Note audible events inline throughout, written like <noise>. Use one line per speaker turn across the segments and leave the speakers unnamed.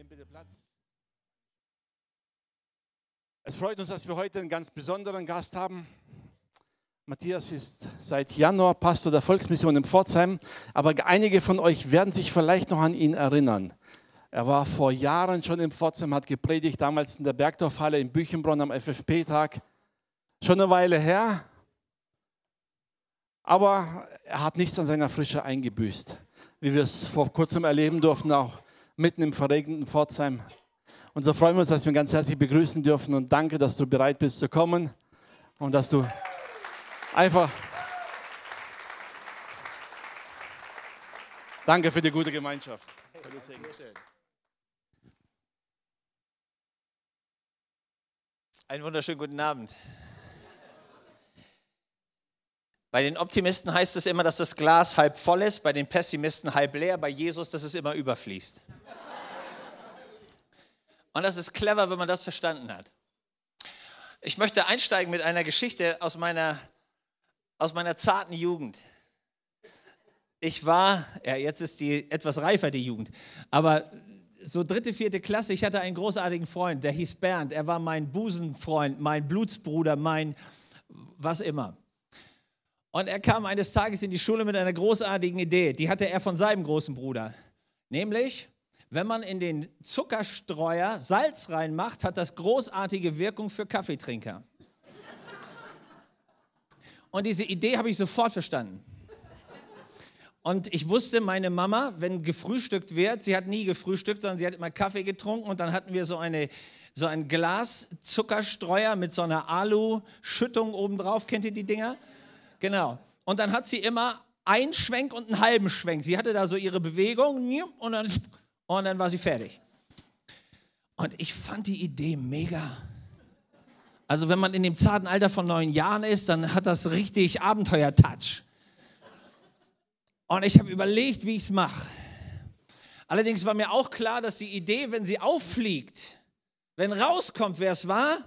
Nehmen bitte Platz. Es freut uns, dass wir heute einen ganz besonderen Gast haben. Matthias ist seit Januar Pastor der Volksmission in Pforzheim, aber einige von euch werden sich vielleicht noch an ihn erinnern. Er war vor Jahren schon in Pforzheim, hat gepredigt, damals in der Bergdorfhalle in Büchenbronn am FFP-Tag. Schon eine Weile her, aber er hat nichts an seiner Frische eingebüßt, wie wir es vor kurzem erleben durften, auch mitten im verregneten Pforzheim. Und so freuen wir uns, dass wir ihn ganz herzlich begrüßen dürfen und danke, dass du bereit bist zu kommen und dass du einfach. Danke für die gute Gemeinschaft.
Einen wunderschönen guten Abend. Bei den Optimisten heißt es immer, dass das Glas halb voll ist, bei den Pessimisten halb leer, bei Jesus, dass es immer überfließt. Und das ist clever, wenn man das verstanden hat. Ich möchte einsteigen mit einer Geschichte aus meiner, aus meiner zarten Jugend. Ich war, ja, jetzt ist die etwas reifer, die Jugend, aber so dritte, vierte Klasse, ich hatte einen großartigen Freund, der hieß Bernd. Er war mein Busenfreund, mein Blutsbruder, mein was immer. Und er kam eines Tages in die Schule mit einer großartigen Idee. Die hatte er von seinem großen Bruder. Nämlich, wenn man in den Zuckerstreuer Salz reinmacht, hat das großartige Wirkung für Kaffeetrinker. Und diese Idee habe ich sofort verstanden. Und ich wusste, meine Mama, wenn gefrühstückt wird, sie hat nie gefrühstückt, sondern sie hat immer Kaffee getrunken und dann hatten wir so, eine, so ein Glas Zuckerstreuer mit so einer Alu-Schüttung obendrauf. Kennt ihr die Dinger? Genau. Und dann hat sie immer einen Schwenk und einen halben Schwenk. Sie hatte da so ihre Bewegung und dann, und dann war sie fertig. Und ich fand die Idee mega. Also wenn man in dem zarten Alter von neun Jahren ist, dann hat das richtig Abenteuer-Touch. Und ich habe überlegt, wie ich es mache. Allerdings war mir auch klar, dass die Idee, wenn sie auffliegt, wenn rauskommt, wer es war,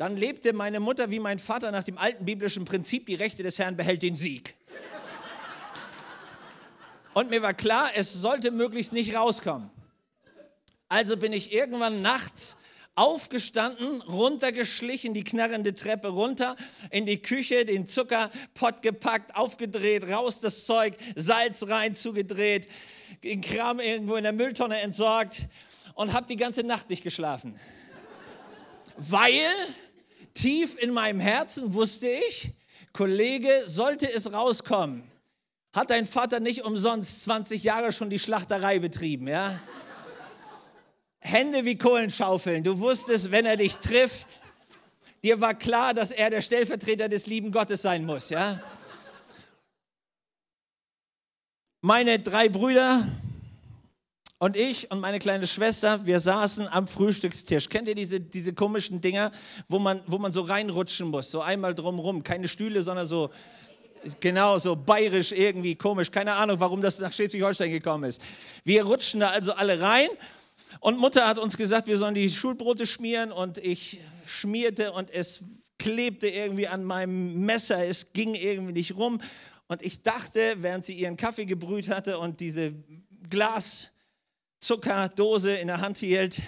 dann lebte meine Mutter wie mein Vater nach dem alten biblischen Prinzip, die Rechte des Herrn behält den Sieg. Und mir war klar, es sollte möglichst nicht rauskommen. Also bin ich irgendwann nachts aufgestanden, runtergeschlichen, die knarrende Treppe runter, in die Küche, den Zuckerpott gepackt, aufgedreht, raus das Zeug, Salz rein, zugedreht, den Kram irgendwo in der Mülltonne entsorgt und habe die ganze Nacht nicht geschlafen. Weil tief in meinem Herzen wusste ich, Kollege, sollte es rauskommen, hat dein Vater nicht umsonst 20 Jahre schon die Schlachterei betrieben, ja? Hände wie Kohlenschaufeln. Du wusstest, wenn er dich trifft, dir war klar, dass er der Stellvertreter des lieben Gottes sein muss, ja? Meine drei Brüder und ich und meine kleine Schwester, wir saßen am Frühstückstisch. Kennt ihr diese, diese komischen Dinger, wo man, wo man so reinrutschen muss, so einmal drumrum? Keine Stühle, sondern so, genau, so bayerisch irgendwie komisch. Keine Ahnung, warum das nach Schleswig-Holstein gekommen ist. Wir rutschen da also alle rein und Mutter hat uns gesagt, wir sollen die Schulbrote schmieren und ich schmierte und es klebte irgendwie an meinem Messer, es ging irgendwie nicht rum. Und ich dachte, während sie ihren Kaffee gebrüht hatte und diese Glas Zuckerdose in der Hand hielt,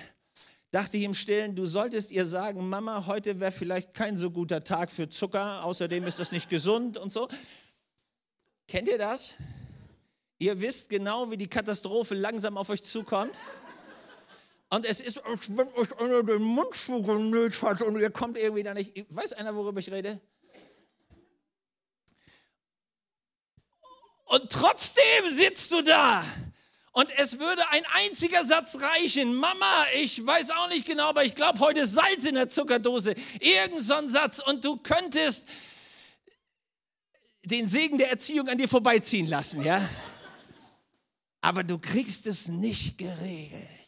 dachte ich im Stillen, du solltest ihr sagen, Mama, heute wäre vielleicht kein so guter Tag für Zucker, außerdem ist das nicht gesund und so. Kennt ihr das? Ihr wisst genau, wie die Katastrophe langsam auf euch zukommt. Und es ist, als wenn euch einer den Mund zugenäht hat und ihr kommt irgendwie da nicht. Weiß einer, worüber ich rede? Und trotzdem sitzt du da und es würde ein einziger Satz reichen. Mama, ich weiß auch nicht genau, aber ich glaube, heute ist Salz in der Zuckerdose. Irgend so ein Satz. Und du könntest den Segen der Erziehung an dir vorbeiziehen lassen, ja? Aber du kriegst es nicht geregelt.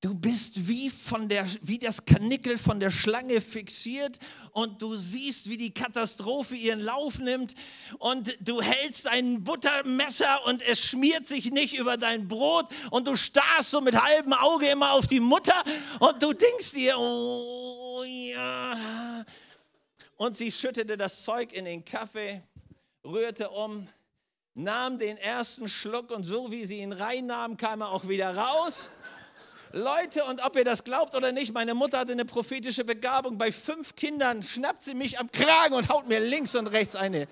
Du bist wie, von der, wie das Kanickel von der Schlange fixiert und du siehst, wie die Katastrophe ihren Lauf nimmt und du hältst ein Buttermesser und es schmiert sich nicht über dein Brot und du starrst so mit halbem Auge immer auf die Mutter und du denkst dir, oh ja. Und sie schüttete das Zeug in den Kaffee, rührte um, nahm den ersten Schluck und so wie sie ihn reinnahm, kam er auch wieder raus Leute, und ob ihr das glaubt oder nicht, meine Mutter hatte eine prophetische Begabung. Bei fünf Kindern schnappt sie mich am Kragen und haut mir links und rechts eine.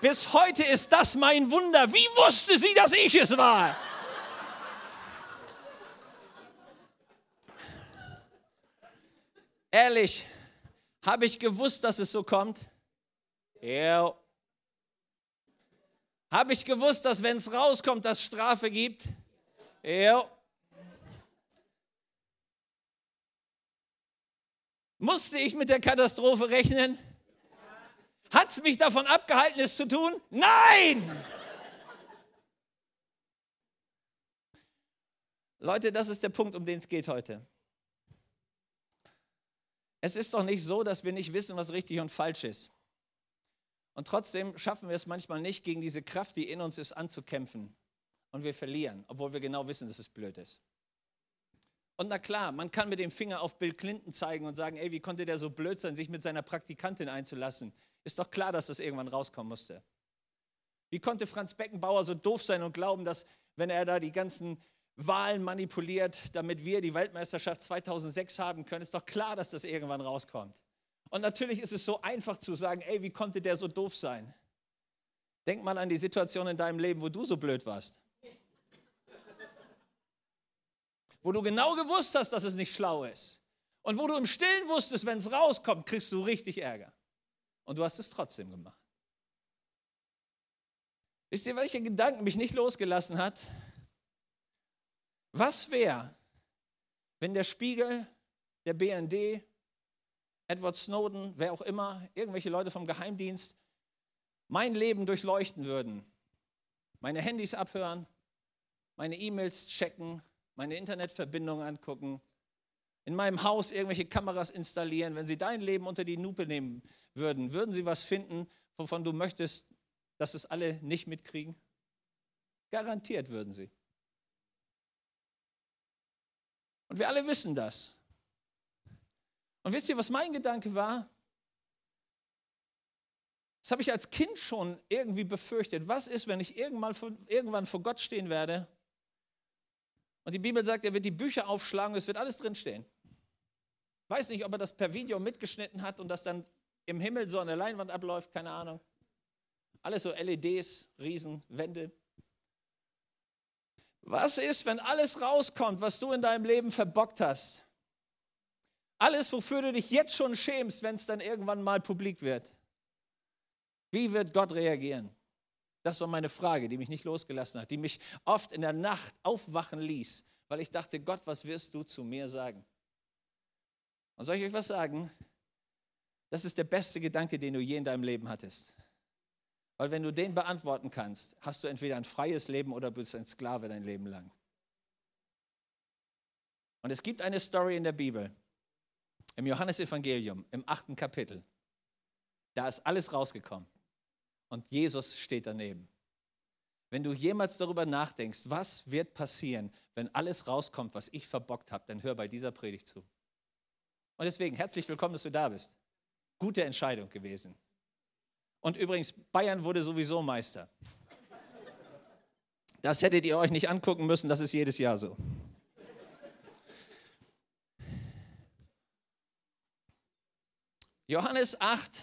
Bis heute ist das mein Wunder. Wie wusste sie, dass ich es war? Ehrlich, habe ich gewusst, dass es so kommt? Ja. Habe ich gewusst, dass wenn es rauskommt, dass Strafe gibt? Ja. Musste ich mit der Katastrophe rechnen? Hat es mich davon abgehalten, es zu tun? Nein! Leute, das ist der Punkt, um den es geht heute. Es ist doch nicht so, dass wir nicht wissen, was richtig und falsch ist. Und trotzdem schaffen wir es manchmal nicht, gegen diese Kraft, die in uns ist, anzukämpfen. Und wir verlieren, obwohl wir genau wissen, dass es blöd ist. Und na klar, man kann mit dem Finger auf Bill Clinton zeigen und sagen, ey, wie konnte der so blöd sein, sich mit seiner Praktikantin einzulassen? Ist doch klar, dass das irgendwann rauskommen musste. Wie konnte Franz Beckenbauer so doof sein und glauben, dass wenn er da die ganzen Wahlen manipuliert, damit wir die Weltmeisterschaft 2006 haben können, ist doch klar, dass das irgendwann rauskommt. Und natürlich ist es so einfach zu sagen, ey, wie konnte der so doof sein? Denk mal an die Situation in deinem Leben, wo du so blöd warst. Wo du genau gewusst hast, dass es nicht schlau ist. Und wo du im Stillen wusstest, wenn es rauskommt, kriegst du richtig Ärger. Und du hast es trotzdem gemacht. Wisst ihr, welche Gedanken mich nicht losgelassen hat? Was wäre, wenn der Spiegel, der BND, Edward Snowden, wer auch immer, irgendwelche Leute vom Geheimdienst mein Leben durchleuchten würden, meine Handys abhören, meine E-Mails checken, meine Internetverbindung angucken, in meinem Haus irgendwelche Kameras installieren, wenn sie dein Leben unter die Lupe nehmen würden, würden sie was finden, wovon du möchtest, dass es alle nicht mitkriegen? Garantiert würden sie. Und wir alle wissen das. Und wisst ihr, was mein Gedanke war? Das habe ich als Kind schon irgendwie befürchtet. Was ist, wenn ich irgendwann vor Gott stehen werde? Und die Bibel sagt, er wird die Bücher aufschlagen es wird alles drinstehen. Weiß nicht, ob er das per Video mitgeschnitten hat und das dann im Himmel so an der Leinwand abläuft, keine Ahnung. Alles so LEDs, Riesenwände. Was ist, wenn alles rauskommt, was du in deinem Leben verbockt hast? Alles, wofür du dich jetzt schon schämst, wenn es dann irgendwann mal publik wird. Wie wird Gott reagieren? Das war meine Frage, die mich nicht losgelassen hat, die mich oft in der Nacht aufwachen ließ, weil ich dachte, Gott, was wirst du zu mir sagen? Und soll ich euch was sagen? Das ist der beste Gedanke, den du je in deinem Leben hattest. Weil wenn du den beantworten kannst, hast du entweder ein freies Leben oder bist ein Sklave dein Leben lang. Und es gibt eine Story in der Bibel, im Johannesevangelium, im achten Kapitel. Da ist alles rausgekommen. Und Jesus steht daneben. Wenn du jemals darüber nachdenkst, was wird passieren, wenn alles rauskommt, was ich verbockt habe, dann hör bei dieser Predigt zu. Und deswegen herzlich willkommen, dass du da bist. Gute Entscheidung gewesen. Und übrigens, Bayern wurde sowieso Meister. Das hättet ihr euch nicht angucken müssen, das ist jedes Jahr so. Johannes 8.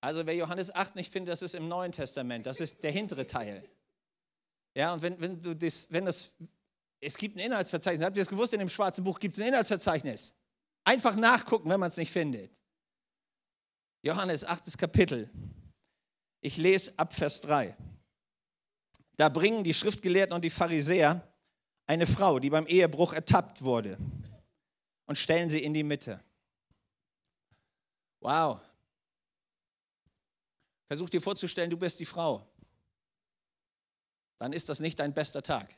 Also wer Johannes 8 nicht findet, das ist im Neuen Testament, das ist der hintere Teil. Ja, und wenn, wenn du das, wenn das, es gibt ein Inhaltsverzeichnis, habt ihr das gewusst, in dem schwarzen Buch gibt es ein Inhaltsverzeichnis. Einfach nachgucken, wenn man es nicht findet. Johannes 8. Kapitel. Ich lese ab Vers 3. Da bringen die Schriftgelehrten und die Pharisäer eine Frau, die beim Ehebruch ertappt wurde, und stellen sie in die Mitte. Wow. Versuch dir vorzustellen, du bist die Frau. Dann ist das nicht dein bester Tag.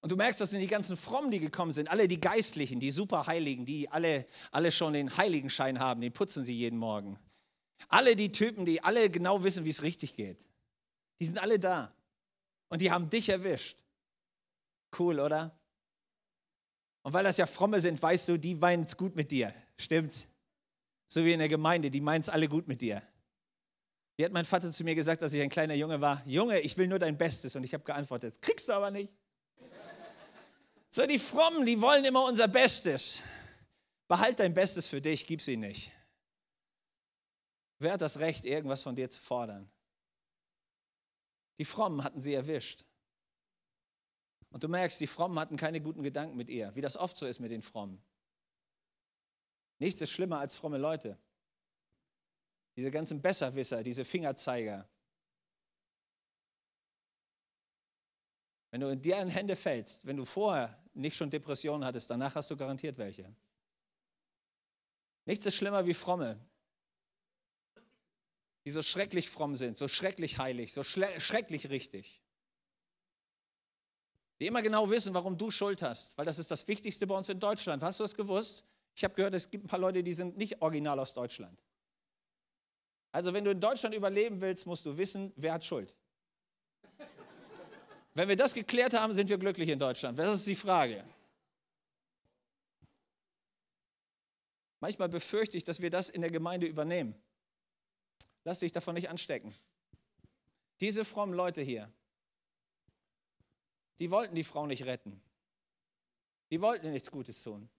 Und du merkst, das sind die ganzen Frommen, die gekommen sind, alle die Geistlichen, die Superheiligen, die alle, alle schon den Heiligenschein haben, den putzen sie jeden Morgen. Alle die Typen, die alle genau wissen, wie es richtig geht. Die sind alle da. Und die haben dich erwischt. Cool, oder? Und weil das ja Fromme sind, weißt du, die meinen es gut mit dir. Stimmt's? So wie in der Gemeinde, die meinen es alle gut mit dir. Wie hat mein Vater zu mir gesagt, dass ich ein kleiner Junge war? Junge, ich will nur dein Bestes. Und ich habe geantwortet, kriegst du aber nicht. So, die Frommen, die wollen immer unser Bestes. Behalt dein Bestes für dich, gib sie nicht. Wer hat das Recht, irgendwas von dir zu fordern? Die Frommen hatten sie erwischt. Und du merkst, die Frommen hatten keine guten Gedanken mit ihr, wie das oft so ist mit den Frommen. Nichts ist schlimmer als fromme Leute. Diese ganzen Besserwisser, diese Fingerzeiger. Wenn du in deren Hände fällst, wenn du vorher nicht schon Depressionen hattest, danach hast du garantiert welche. Nichts ist schlimmer wie Fromme, die so schrecklich fromm sind, so schrecklich heilig, so schrecklich richtig. Die immer genau wissen, warum du Schuld hast, weil das ist das Wichtigste bei uns in Deutschland. Hast du es gewusst? Ich habe gehört, es gibt ein paar Leute, die sind nicht original aus Deutschland. Also wenn du in Deutschland überleben willst, musst du wissen, wer hat Schuld. Wenn wir das geklärt haben, sind wir glücklich in Deutschland. Das ist die Frage. Manchmal befürchte ich, dass wir das in der Gemeinde übernehmen. Lass dich davon nicht anstecken. Diese frommen Leute hier, die wollten die Frau nicht retten. Die wollten nichts Gutes tun.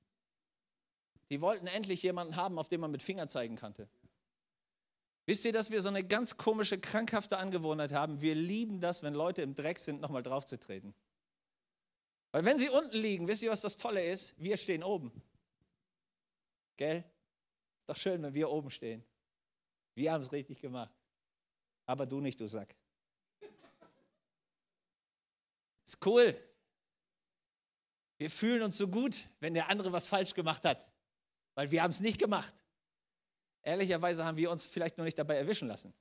Die wollten endlich jemanden haben, auf den man mit Finger zeigen konnte. Wisst ihr, dass wir so eine ganz komische, krankhafte Angewohnheit haben? Wir lieben das, wenn Leute im Dreck sind, nochmal draufzutreten. Weil wenn sie unten liegen, wisst ihr, was das Tolle ist? Wir stehen oben. Gell? Ist doch schön, wenn wir oben stehen. Wir haben es richtig gemacht. Aber du nicht, du Sack. Ist cool. Wir fühlen uns so gut, wenn der andere was falsch gemacht hat, weil wir haben es nicht gemacht. Ehrlicherweise haben wir uns vielleicht noch nicht dabei erwischen lassen.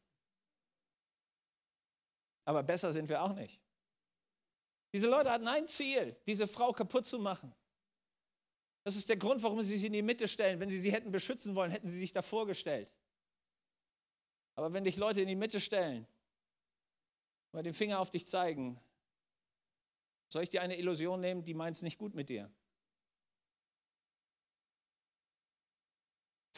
Aber besser sind wir auch nicht. Diese Leute hatten ein Ziel, diese Frau kaputt zu machen. Das ist der Grund, warum sie sie in die Mitte stellen. Wenn sie sie hätten beschützen wollen, hätten sie sich davor gestellt. Aber wenn dich Leute in die Mitte stellen, mal den Finger auf dich zeigen, soll ich dir eine Illusion nehmen, die meint es nicht gut mit dir?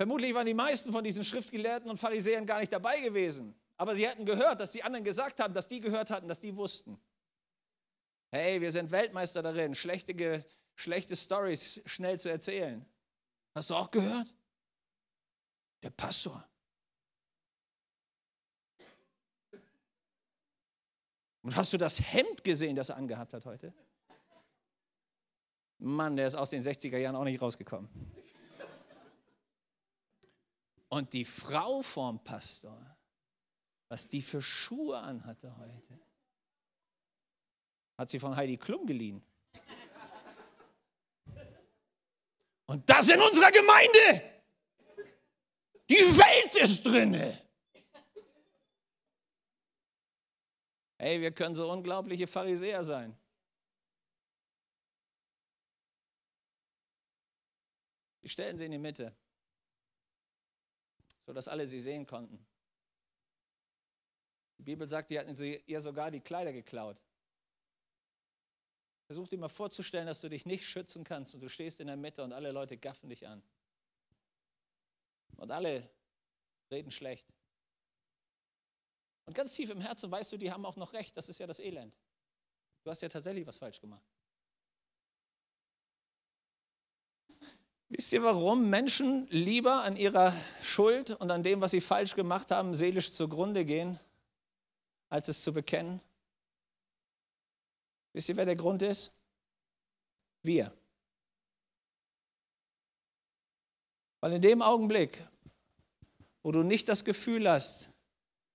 Vermutlich waren die meisten von diesen Schriftgelehrten und Pharisäern gar nicht dabei gewesen. Aber sie hatten gehört, dass die anderen gesagt haben, dass die gehört hatten, dass die wussten. Hey, wir sind Weltmeister darin, schlechte, schlechte Stories schnell zu erzählen. Hast du auch gehört? Der Pastor. Und hast du das Hemd gesehen, das er angehabt hat heute? Mann, der ist aus den 60er Jahren auch nicht rausgekommen. Und die Frau vom Pastor, was die für Schuhe anhatte heute, hat sie von Heidi Klum geliehen. Und das in unserer Gemeinde. Die Welt ist drinne. Hey, wir können so unglaubliche Pharisäer sein. Die stellen sie in die Mitte sodass alle sie sehen konnten. Die Bibel sagt, die hatten sie ihr sogar die Kleider geklaut. Versuch dir mal vorzustellen, dass du dich nicht schützen kannst und du stehst in der Mitte und alle Leute gaffen dich an. Und alle reden schlecht. Und ganz tief im Herzen weißt du, die haben auch noch recht, das ist ja das Elend. Du hast ja tatsächlich was falsch gemacht. Wisst ihr, warum Menschen lieber an ihrer Schuld und an dem, was sie falsch gemacht haben, seelisch zugrunde gehen, als es zu bekennen? Wisst ihr, wer der Grund ist? Wir. Weil in dem Augenblick, wo du nicht das Gefühl hast,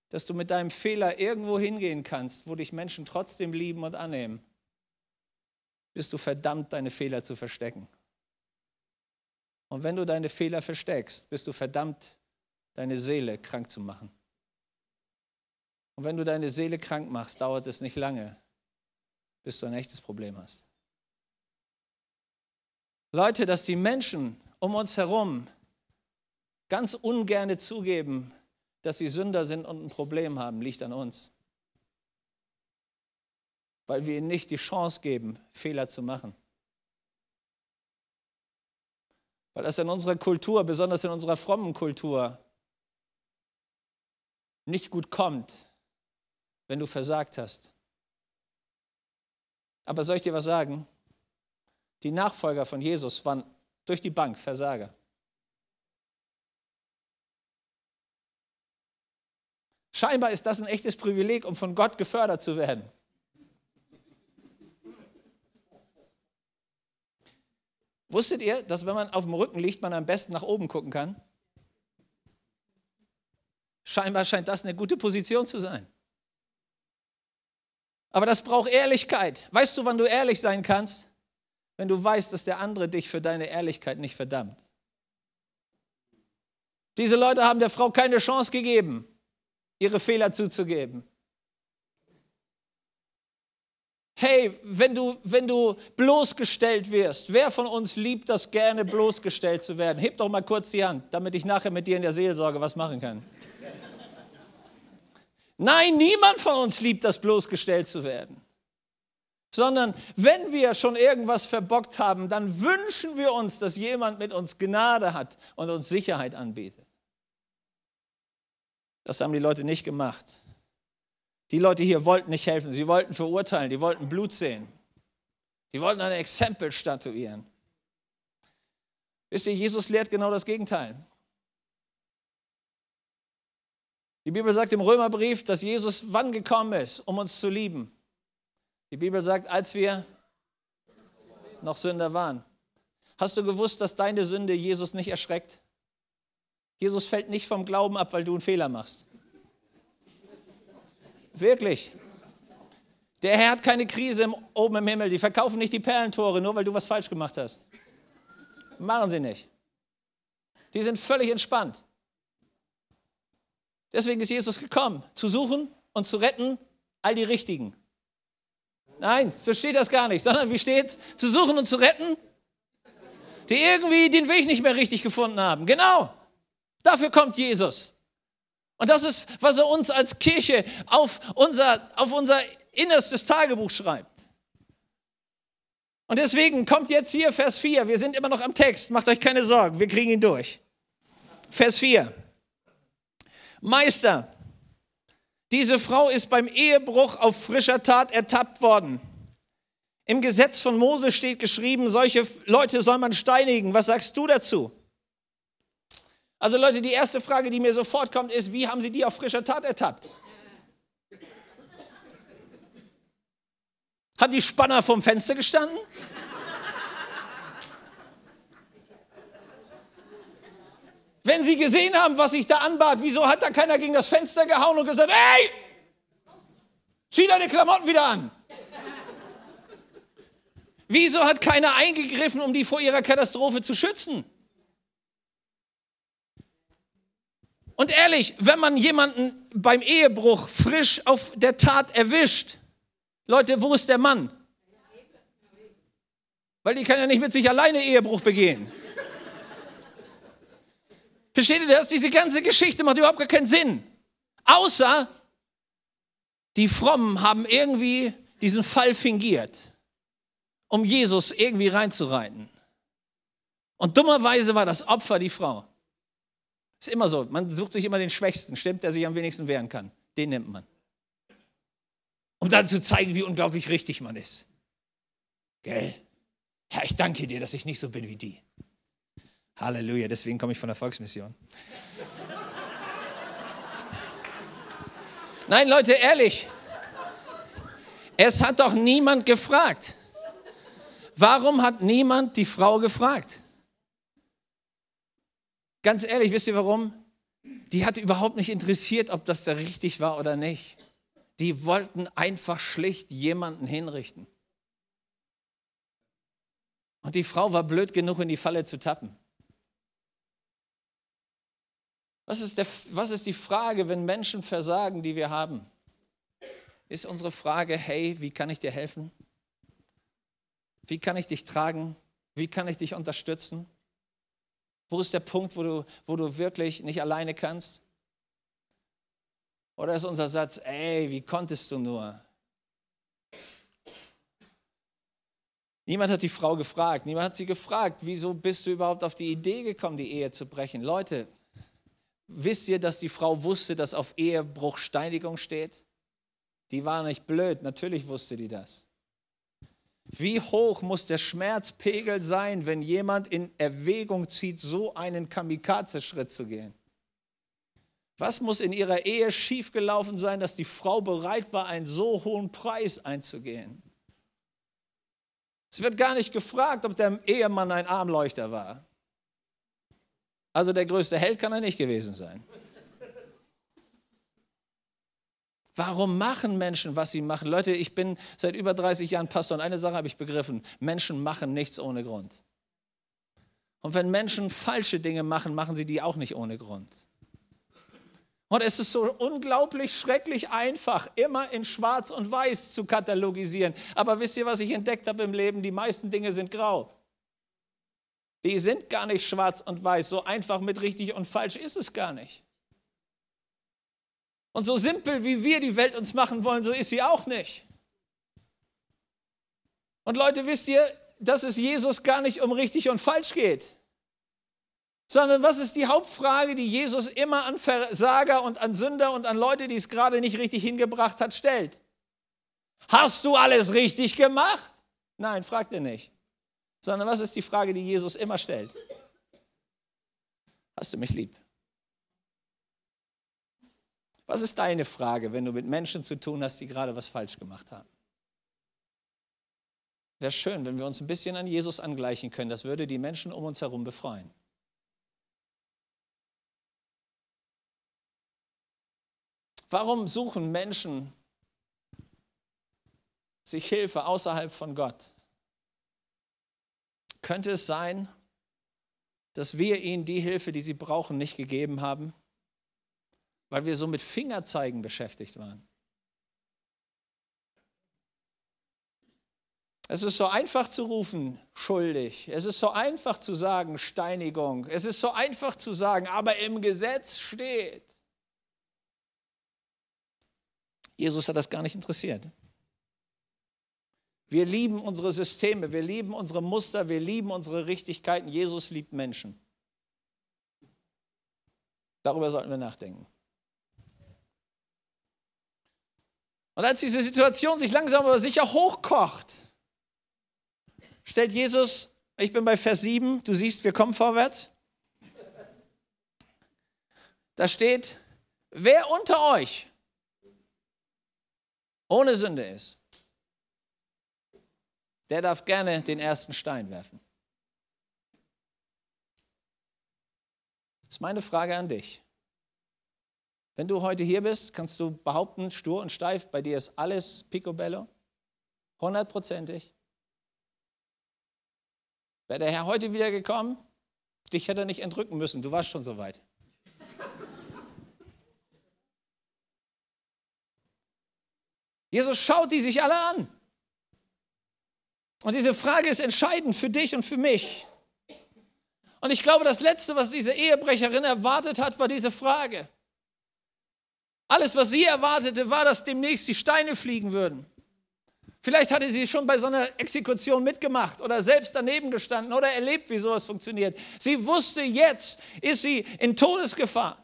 dass du mit deinem Fehler irgendwo hingehen kannst, wo dich Menschen trotzdem lieben und annehmen, bist du verdammt, deine Fehler zu verstecken. Und wenn du deine Fehler versteckst, bist du verdammt, deine Seele krank zu machen. Und wenn du deine Seele krank machst, dauert es nicht lange, bis du ein echtes Problem hast. Leute, dass die Menschen um uns herum ganz ungerne zugeben, dass sie Sünder sind und ein Problem haben, liegt an uns. Weil wir ihnen nicht die Chance geben, Fehler zu machen. Weil das in unserer Kultur, besonders in unserer frommen Kultur, nicht gut kommt, wenn du versagt hast. Aber soll ich dir was sagen? Die Nachfolger von Jesus waren durch die Bank Versager. Scheinbar ist das ein echtes Privileg, um von Gott gefördert zu werden. Wusstet ihr, dass wenn man auf dem Rücken liegt, man am besten nach oben gucken kann? Scheinbar scheint das eine gute Position zu sein. Aber das braucht Ehrlichkeit. Weißt du, wann du ehrlich sein kannst? Wenn du weißt, dass der andere dich für deine Ehrlichkeit nicht verdammt. Diese Leute haben der Frau keine Chance gegeben ihre Fehler zuzugeben. Hey, wenn du, wenn du bloßgestellt wirst, wer von uns liebt das gerne, bloßgestellt zu werden? Heb doch mal kurz die Hand, damit ich nachher mit dir in der Seelsorge was machen kann. Nein, niemand von uns liebt das, bloßgestellt zu werden. Sondern wenn wir schon irgendwas verbockt haben, dann wünschen wir uns, dass jemand mit uns Gnade hat und uns Sicherheit anbietet. Das haben die Leute nicht gemacht. Die Leute hier wollten nicht helfen, sie wollten verurteilen, die wollten Blut sehen. Die wollten ein Exempel statuieren. Wisst ihr, Jesus lehrt genau das Gegenteil. Die Bibel sagt im Römerbrief, dass Jesus wann gekommen ist, um uns zu lieben. Die Bibel sagt, als wir noch Sünder waren. Hast du gewusst, dass deine Sünde Jesus nicht erschreckt? Jesus fällt nicht vom Glauben ab, weil du einen Fehler machst. Wirklich. Der Herr hat keine Krise oben im Himmel. Die verkaufen nicht die Perlentore, nur weil du was falsch gemacht hast. Machen sie nicht. Die sind völlig entspannt. Deswegen ist Jesus gekommen, zu suchen und zu retten all die Richtigen. Nein, so steht das gar nicht, sondern wie steht's? Zu suchen und zu retten, die irgendwie den Weg nicht mehr richtig gefunden haben. Genau. Dafür kommt Jesus. Und das ist, was er uns als Kirche auf unser, auf unser innerstes Tagebuch schreibt. Und deswegen kommt jetzt hier Vers 4. Wir sind immer noch am Text. Macht euch keine Sorgen, wir kriegen ihn durch. Vers 4. Meister, diese Frau ist beim Ehebruch auf frischer Tat ertappt worden. Im Gesetz von Mose steht geschrieben, solche Leute soll man steinigen. Was sagst du dazu? Also Leute, die erste Frage, die mir sofort kommt, ist, wie haben Sie die auf frischer Tat ertappt? Haben die Spanner vom Fenster gestanden? Wenn sie gesehen haben, was ich da anbat, wieso hat da keiner gegen das Fenster gehauen und gesagt, ey, zieh deine Klamotten wieder an? Wieso hat keiner eingegriffen, um die vor ihrer Katastrophe zu schützen? Und ehrlich, wenn man jemanden beim Ehebruch frisch auf der Tat erwischt, Leute, wo ist der Mann? Weil die kann ja nicht mit sich alleine Ehebruch begehen. Versteht ihr das? Diese ganze Geschichte macht überhaupt gar keinen Sinn. Außer die Frommen haben irgendwie diesen Fall fingiert, um Jesus irgendwie reinzureiten. Und dummerweise war das Opfer die Frau. Ist immer so. Man sucht sich immer den Schwächsten, stimmt, der sich am wenigsten wehren kann. Den nimmt man. Um dann zu zeigen, wie unglaublich richtig man ist. Gell? Herr, ich danke dir, dass ich nicht so bin wie die. Halleluja, deswegen komme ich von der Volksmission. <laughs> Nein, Leute, ehrlich. Es hat doch niemand gefragt. Warum hat niemand die Frau gefragt? Ganz ehrlich, wisst ihr warum? Die hat überhaupt nicht interessiert, ob das da richtig war oder nicht. Die wollten einfach schlicht jemanden hinrichten. Und die Frau war blöd genug, in die Falle zu tappen. Was ist, der, was ist die Frage, wenn Menschen versagen, die wir haben? Ist unsere Frage, hey, wie kann ich dir helfen? Wie kann ich dich tragen? Wie kann ich dich unterstützen? Wo ist der Punkt, wo du, wo du wirklich nicht alleine kannst? Oder ist unser Satz, ey, wie konntest du nur? Niemand hat die Frau gefragt, niemand hat sie gefragt, wieso bist du überhaupt auf die Idee gekommen, die Ehe zu brechen? Leute, wisst ihr, dass die Frau wusste, dass auf Ehebruch Steinigung steht? Die war nicht blöd, natürlich wusste die das. Wie hoch muss der Schmerzpegel sein, wenn jemand in Erwägung zieht, so einen Kamikaze-Schritt zu gehen? Was muss in ihrer Ehe schiefgelaufen sein, dass die Frau bereit war, einen so hohen Preis einzugehen? Es wird gar nicht gefragt, ob der Ehemann ein Armleuchter war. Also der größte Held kann er nicht gewesen sein. Warum machen Menschen, was sie machen? Leute, ich bin seit über 30 Jahren Pastor und eine Sache habe ich begriffen. Menschen machen nichts ohne Grund. Und wenn Menschen falsche Dinge machen, machen sie die auch nicht ohne Grund. Und es ist so unglaublich schrecklich einfach, immer in Schwarz und Weiß zu katalogisieren. Aber wisst ihr, was ich entdeckt habe im Leben? Die meisten Dinge sind grau. Die sind gar nicht schwarz und weiß. So einfach mit richtig und falsch ist es gar nicht. Und so simpel, wie wir die Welt uns machen wollen, so ist sie auch nicht. Und Leute, wisst ihr, dass es Jesus gar nicht um richtig und falsch geht, sondern was ist die Hauptfrage, die Jesus immer an Versager und an Sünder und an Leute, die es gerade nicht richtig hingebracht hat, stellt? Hast du alles richtig gemacht? Nein, fragt er nicht. Sondern was ist die Frage, die Jesus immer stellt? Hast du mich lieb? Was ist deine Frage, wenn du mit Menschen zu tun hast, die gerade was falsch gemacht haben? Wäre schön, wenn wir uns ein bisschen an Jesus angleichen können. Das würde die Menschen um uns herum befreien. Warum suchen Menschen sich Hilfe außerhalb von Gott? Könnte es sein, dass wir ihnen die Hilfe, die sie brauchen, nicht gegeben haben? Weil wir so mit Fingerzeigen beschäftigt waren. Es ist so einfach zu rufen, schuldig. Es ist so einfach zu sagen, Steinigung. Es ist so einfach zu sagen, aber im Gesetz steht. Jesus hat das gar nicht interessiert. Wir lieben unsere Systeme, wir lieben unsere Muster, wir lieben unsere Richtigkeiten. Jesus liebt Menschen. Darüber sollten wir nachdenken. Und als diese Situation sich langsam aber sicher hochkocht, stellt Jesus, ich bin bei Vers 7, du siehst, wir kommen vorwärts. Da steht, wer unter euch ohne Sünde ist, der darf gerne den ersten Stein werfen. Das ist meine Frage an dich. Wenn du heute hier bist, kannst du behaupten, stur und steif, bei dir ist alles picobello, hundertprozentig. Wäre der Herr heute wieder gekommen, dich hätte er nicht entrücken müssen, du warst schon so weit. Jesus schaut die sich alle an. Und diese Frage ist entscheidend für dich und für mich. Und ich glaube, das Letzte, was diese Ehebrecherin erwartet hat, war diese Frage. Alles, was sie erwartete, war, dass demnächst die Steine fliegen würden. Vielleicht hatte sie schon bei so einer Exekution mitgemacht oder selbst daneben gestanden oder erlebt, wie sowas funktioniert. Sie wusste, jetzt ist sie in Todesgefahr.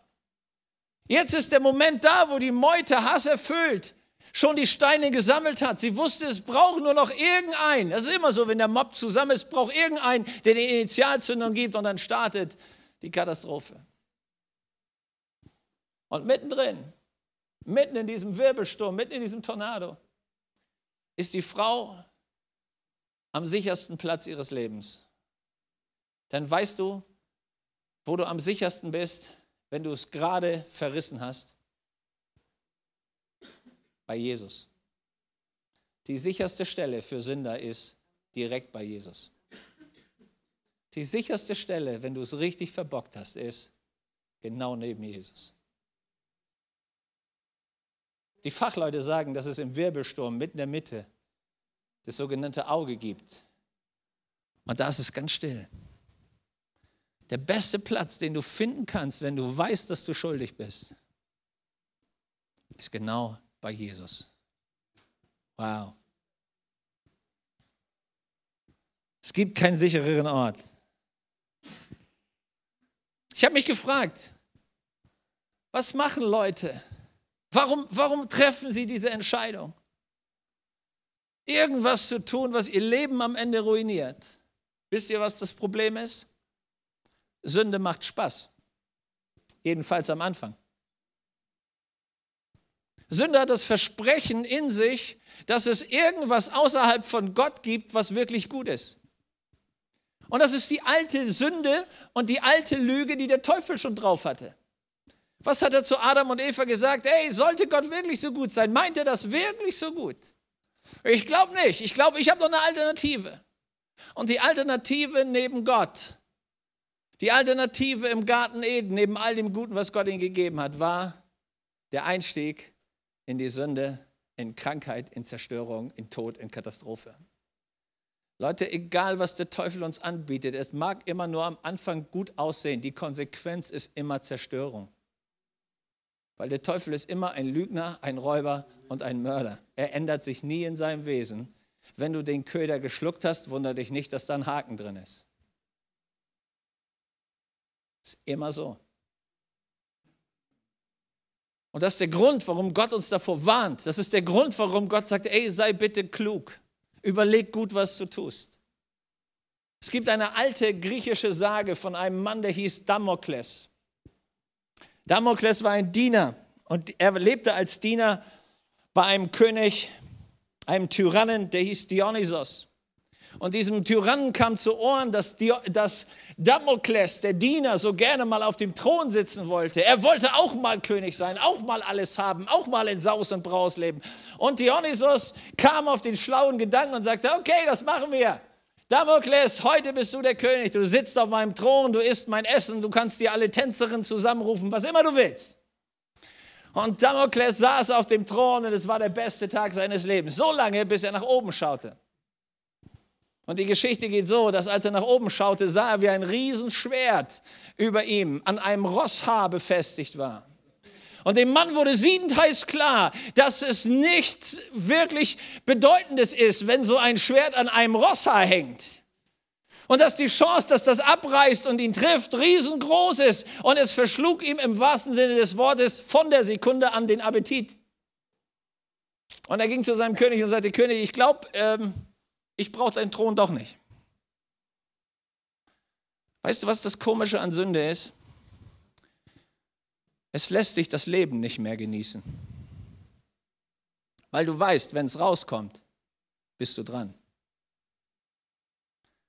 Jetzt ist der Moment da, wo die Meute Hass erfüllt, schon die Steine gesammelt hat. Sie wusste, es braucht nur noch irgendeinen. Das ist immer so, wenn der Mob zusammen ist, braucht irgendeinen, der die Initialzündung gibt und dann startet die Katastrophe. Und mittendrin mitten in diesem Wirbelsturm, mitten in diesem Tornado, ist die Frau am sichersten Platz ihres Lebens. Dann weißt du, wo du am sichersten bist, wenn du es gerade verrissen hast. Bei Jesus. Die sicherste Stelle für Sünder ist direkt bei Jesus. Die sicherste Stelle, wenn du es richtig verbockt hast, ist genau neben Jesus. Die Fachleute sagen, dass es im Wirbelsturm mitten in der Mitte das sogenannte Auge gibt. Und da ist es ganz still. Der beste Platz, den du finden kannst, wenn du weißt, dass du schuldig bist, ist genau bei Jesus. Wow. Es gibt keinen sichereren Ort. Ich habe mich gefragt, Was machen Leute? Warum, warum treffen sie diese Entscheidung? Irgendwas zu tun, was ihr Leben am Ende ruiniert. Wisst ihr, was das Problem ist? Sünde macht Spaß. Jedenfalls am Anfang. Sünde hat das Versprechen in sich, dass es irgendwas außerhalb von Gott gibt, was wirklich gut ist. Und das ist die alte Sünde und die alte Lüge, die der Teufel schon drauf hatte. Was hat er zu Adam und Eva gesagt? Ey, sollte Gott wirklich so gut sein? Meint er das wirklich so gut? Ich glaube nicht. Ich glaube, ich habe noch eine Alternative. Und die Alternative neben Gott, die Alternative im Garten Eden, neben all dem Guten, was Gott ihnen gegeben hat, war der Einstieg in die Sünde, in Krankheit, in Zerstörung, in Tod, in Katastrophe. Leute, egal was der Teufel uns anbietet, es mag immer nur am Anfang gut aussehen, die Konsequenz ist immer Zerstörung. Weil der Teufel ist immer ein Lügner, ein Räuber und ein Mörder. Er ändert sich nie in seinem Wesen. Wenn du den Köder geschluckt hast, wundere dich nicht, dass da ein Haken drin ist. Ist immer so. Und das ist der Grund, warum Gott uns davor warnt. Das ist der Grund, warum Gott sagt, ey, sei bitte klug. Überleg gut, was du tust. Es gibt eine alte griechische Sage von einem Mann, der hieß Damokles. Damokles war ein Diener und er lebte als Diener bei einem König, einem Tyrannen, der hieß Dionysos. Und diesem Tyrannen kam zu Ohren, dass, dass Damokles, der Diener, so gerne mal auf dem Thron sitzen wollte. Er wollte auch mal König sein, auch mal alles haben, auch mal in Saus und Braus leben. Und Dionysos kam auf den schlauen Gedanken und sagte, okay, das machen wir. Damokles, heute bist du der König, du sitzt auf meinem Thron, du isst mein Essen, du kannst dir alle Tänzerinnen zusammenrufen, was immer du willst. Und Damokles saß auf dem Thron und es war der beste Tag seines Lebens, so lange, bis er nach oben schaute. Und die Geschichte geht so, dass als er nach oben schaute, sah er, wie ein Riesenschwert über ihm an einem Rosshaar befestigt war. Und dem Mann wurde siebenteils klar, dass es nichts wirklich Bedeutendes ist, wenn so ein Schwert an einem Rosshaar hängt. Und dass die Chance, dass das abreißt und ihn trifft, riesengroß ist. Und es verschlug ihm im wahrsten Sinne des Wortes von der Sekunde an den Appetit. Und er ging zu seinem König und sagte, König, ich glaube, ähm, ich brauche deinen Thron doch nicht. Weißt du, was das Komische an Sünde ist? Es lässt sich das Leben nicht mehr genießen. Weil du weißt, wenn es rauskommt, bist du dran.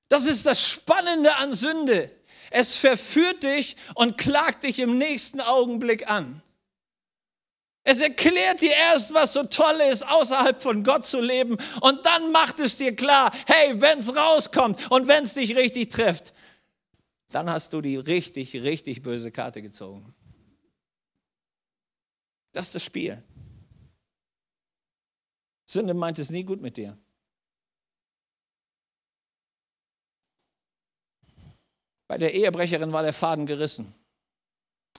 Das ist das Spannende an Sünde. Es verführt dich und klagt dich im nächsten Augenblick an. Es erklärt dir erst, was so toll ist, außerhalb von Gott zu leben. Und dann macht es dir klar, hey, wenn es rauskommt und wenn es dich richtig trifft, dann hast du die richtig, richtig böse Karte gezogen. Das ist das Spiel. Sünde meint es nie gut mit dir. Bei der Ehebrecherin war der Faden gerissen.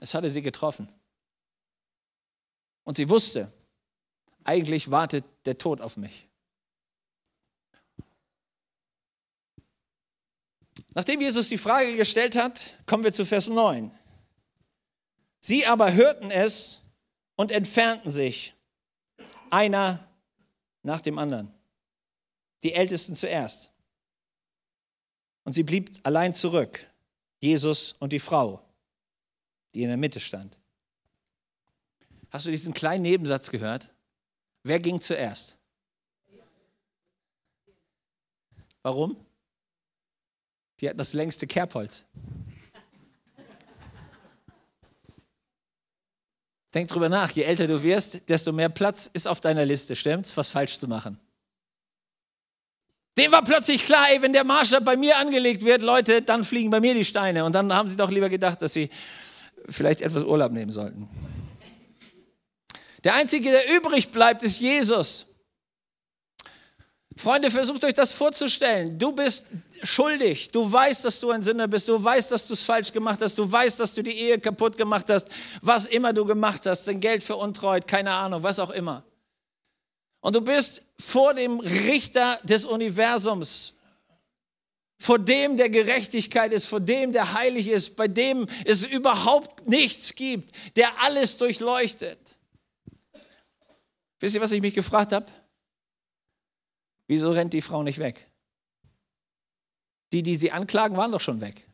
Es hatte sie getroffen. Und sie wusste, eigentlich wartet der Tod auf mich. Nachdem Jesus die Frage gestellt hat, kommen wir zu Vers 9. Sie aber hörten es und entfernten sich, einer nach dem anderen. Die Ältesten zuerst. Und sie blieb allein zurück, Jesus und die Frau, die in der Mitte stand. Hast du diesen kleinen Nebensatz gehört? Wer ging zuerst? Warum? Die hatten das längste Kerbholz. Denk drüber nach, je älter du wirst, desto mehr Platz ist auf deiner Liste, stimmt's, was falsch zu machen. Dem war plötzlich klar, ey, wenn der Maßstab bei mir angelegt wird, Leute, dann fliegen bei mir die Steine. Und dann haben sie doch lieber gedacht, dass sie vielleicht etwas Urlaub nehmen sollten. Der Einzige, der übrig bleibt, ist Jesus. Freunde, versucht euch das vorzustellen. Du bist schuldig. Du weißt, dass du ein Sünder bist. Du weißt, dass du es falsch gemacht hast. Du weißt, dass du die Ehe kaputt gemacht hast. Was immer du gemacht hast, dein Geld veruntreut, keine Ahnung, was auch immer. Und du bist vor dem Richter des Universums vor dem der Gerechtigkeit ist, vor dem der heilig ist, bei dem es überhaupt nichts gibt, der alles durchleuchtet. Wisst ihr, was ich mich gefragt habe? Wieso rennt die Frau nicht weg? Die, die sie anklagen, waren doch schon weg.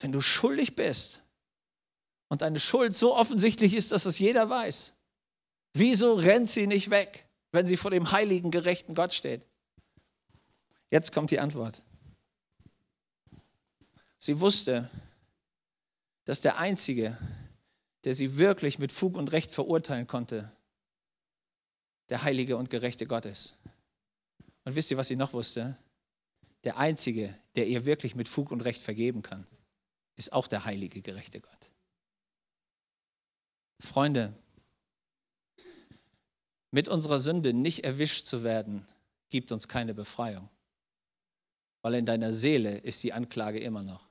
Wenn du schuldig bist und deine Schuld so offensichtlich ist, dass es jeder weiß, wieso rennt sie nicht weg, wenn sie vor dem heiligen, gerechten Gott steht? Jetzt kommt die Antwort. Sie wusste, dass der Einzige, der sie wirklich mit Fug und Recht verurteilen konnte, der heilige und gerechte Gott ist. Und wisst ihr, was sie noch wusste? Der Einzige, der ihr wirklich mit Fug und Recht vergeben kann, ist auch der heilige, gerechte Gott. Freunde, mit unserer Sünde nicht erwischt zu werden, gibt uns keine Befreiung. Weil in deiner Seele ist die Anklage immer noch.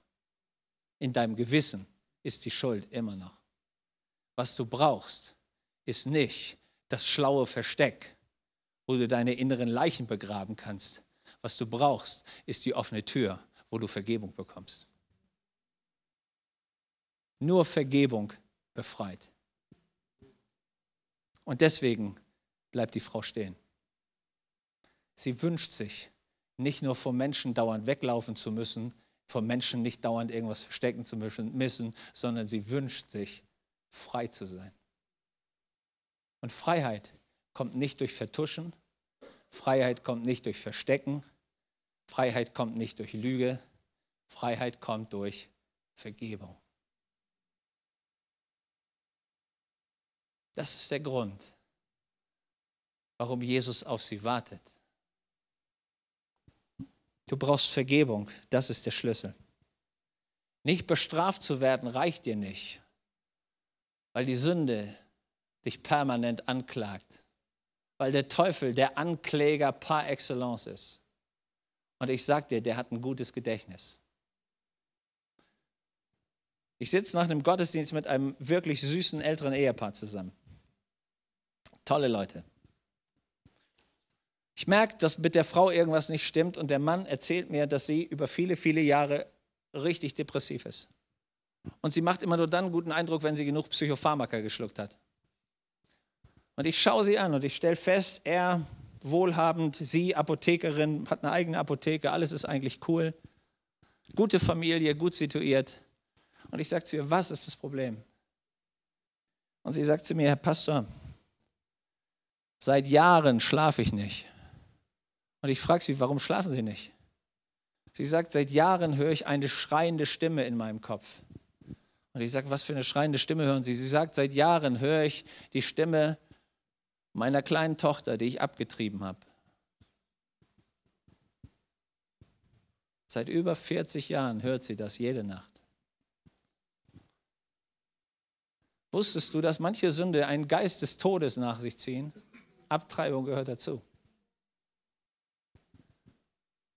In deinem Gewissen ist die Schuld immer noch. Was du brauchst, ist nicht das schlaue Versteck, wo du deine inneren Leichen begraben kannst. Was du brauchst, ist die offene Tür, wo du Vergebung bekommst. Nur Vergebung befreit. Und deswegen bleibt die Frau stehen. Sie wünscht sich, nicht nur vor Menschen dauernd weglaufen zu müssen, vor Menschen nicht dauernd irgendwas verstecken zu müssen, sondern sie wünscht sich, frei zu sein. Und Freiheit kommt nicht durch Vertuschen, Freiheit kommt nicht durch Verstecken, Freiheit kommt nicht durch Lüge, Freiheit kommt durch Vergebung. Das ist der Grund, warum Jesus auf sie wartet. Du brauchst Vergebung, das ist der Schlüssel. Nicht bestraft zu werden reicht dir nicht, weil die Sünde dich permanent anklagt, weil der Teufel der Ankläger par excellence ist. Und ich sage dir, der hat ein gutes Gedächtnis. Ich sitze nach einem Gottesdienst mit einem wirklich süßen älteren Ehepaar zusammen. Tolle Leute. Ich merke, dass mit der Frau irgendwas nicht stimmt und der Mann erzählt mir, dass sie über viele, viele Jahre richtig depressiv ist. Und sie macht immer nur dann einen guten Eindruck, wenn sie genug Psychopharmaka geschluckt hat. Und ich schaue sie an und ich stelle fest, er wohlhabend, sie Apothekerin, hat eine eigene Apotheke, alles ist eigentlich cool. Gute Familie, gut situiert. Und ich sage zu ihr, was ist das Problem? Und sie sagt zu mir, Herr Pastor, seit Jahren schlafe ich nicht. Und ich frage sie, warum schlafen Sie nicht? Sie sagt, seit Jahren höre ich eine schreiende Stimme in meinem Kopf. Und ich sage, was für eine schreiende Stimme hören Sie? Sie sagt, seit Jahren höre ich die Stimme meiner kleinen Tochter, die ich abgetrieben habe. Seit über 40 Jahren hört sie das jede Nacht. Wusstest du, dass manche Sünde einen Geist des Todes nach sich ziehen? Abtreibung gehört dazu.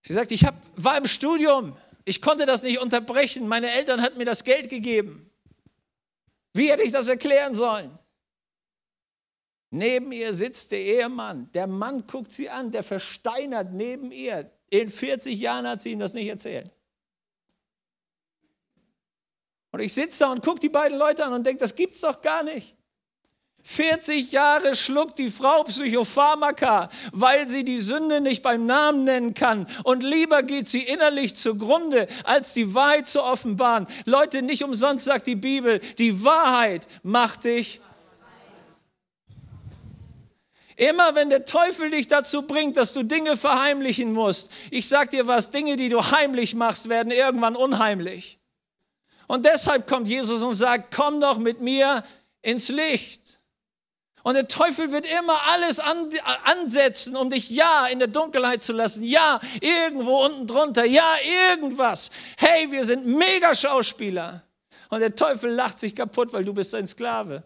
Sie sagt, ich hab, war im Studium, ich konnte das nicht unterbrechen, meine Eltern hatten mir das Geld gegeben. Wie hätte ich das erklären sollen? Neben ihr sitzt der Ehemann. Der Mann guckt sie an, der versteinert neben ihr. In 40 Jahren hat sie ihm das nicht erzählt. Und ich sitze da und gucke die beiden Leute an und denke, das gibt's doch gar nicht. 40 Jahre schluckt die Frau Psychopharmaka, weil sie die Sünde nicht beim Namen nennen kann. Und lieber geht sie innerlich zugrunde, als die Wahrheit zu offenbaren. Leute, nicht umsonst sagt die Bibel, die Wahrheit macht dich. Immer wenn der Teufel dich dazu bringt, dass du Dinge verheimlichen musst, ich sag dir was, Dinge, die du heimlich machst, werden irgendwann unheimlich. Und deshalb kommt Jesus und sagt, komm doch mit mir ins Licht. Und der Teufel wird immer alles an, ansetzen, um dich ja in der Dunkelheit zu lassen. Ja, irgendwo unten drunter. Ja, irgendwas. Hey, wir sind mega Schauspieler. Und der Teufel lacht sich kaputt, weil du bist sein Sklave.